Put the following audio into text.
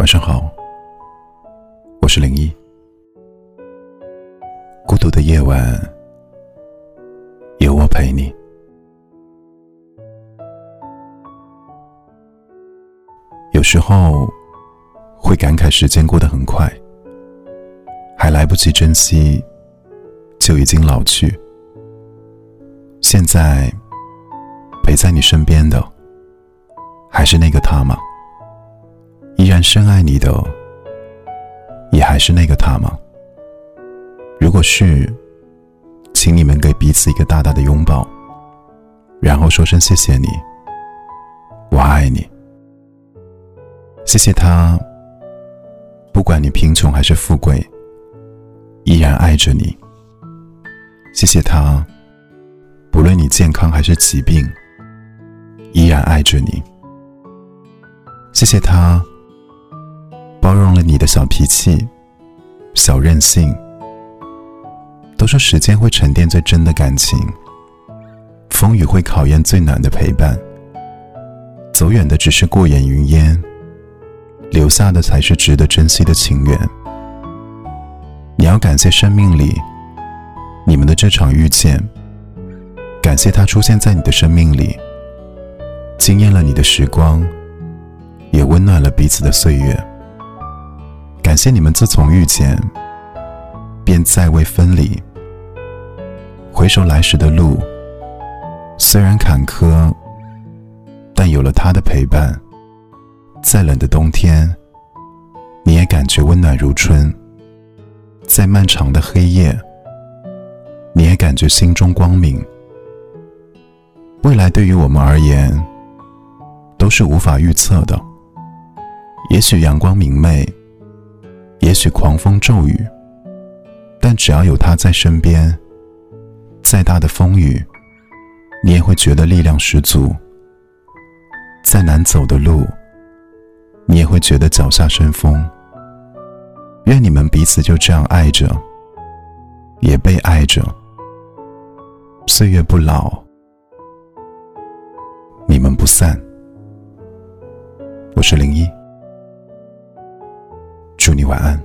晚上好，我是零一。孤独的夜晚，有我陪你。有时候会感慨时间过得很快，还来不及珍惜，就已经老去。现在陪在你身边的，还是那个他吗？深爱你的，也还是那个他吗？如果是，请你们给彼此一个大大的拥抱，然后说声谢谢你，我爱你。谢谢他，不管你贫穷还是富贵，依然爱着你。谢谢他，不论你健康还是疾病，依然爱着你。谢谢他。包容了你的小脾气、小任性。都说时间会沉淀最真的感情，风雨会考验最暖的陪伴。走远的只是过眼云烟，留下的才是值得珍惜的情缘。你要感谢生命里你们的这场遇见，感谢他出现在你的生命里，惊艳了你的时光，也温暖了彼此的岁月。感谢你们自从遇见，便再未分离。回首来时的路，虽然坎坷，但有了他的陪伴，再冷的冬天，你也感觉温暖如春；再漫长的黑夜，你也感觉心中光明。未来对于我们而言，都是无法预测的。也许阳光明媚。也许狂风骤雨，但只要有他在身边，再大的风雨，你也会觉得力量十足；再难走的路，你也会觉得脚下生风。愿你们彼此就这样爱着，也被爱着，岁月不老，你们不散。我是零一。祝你晚安。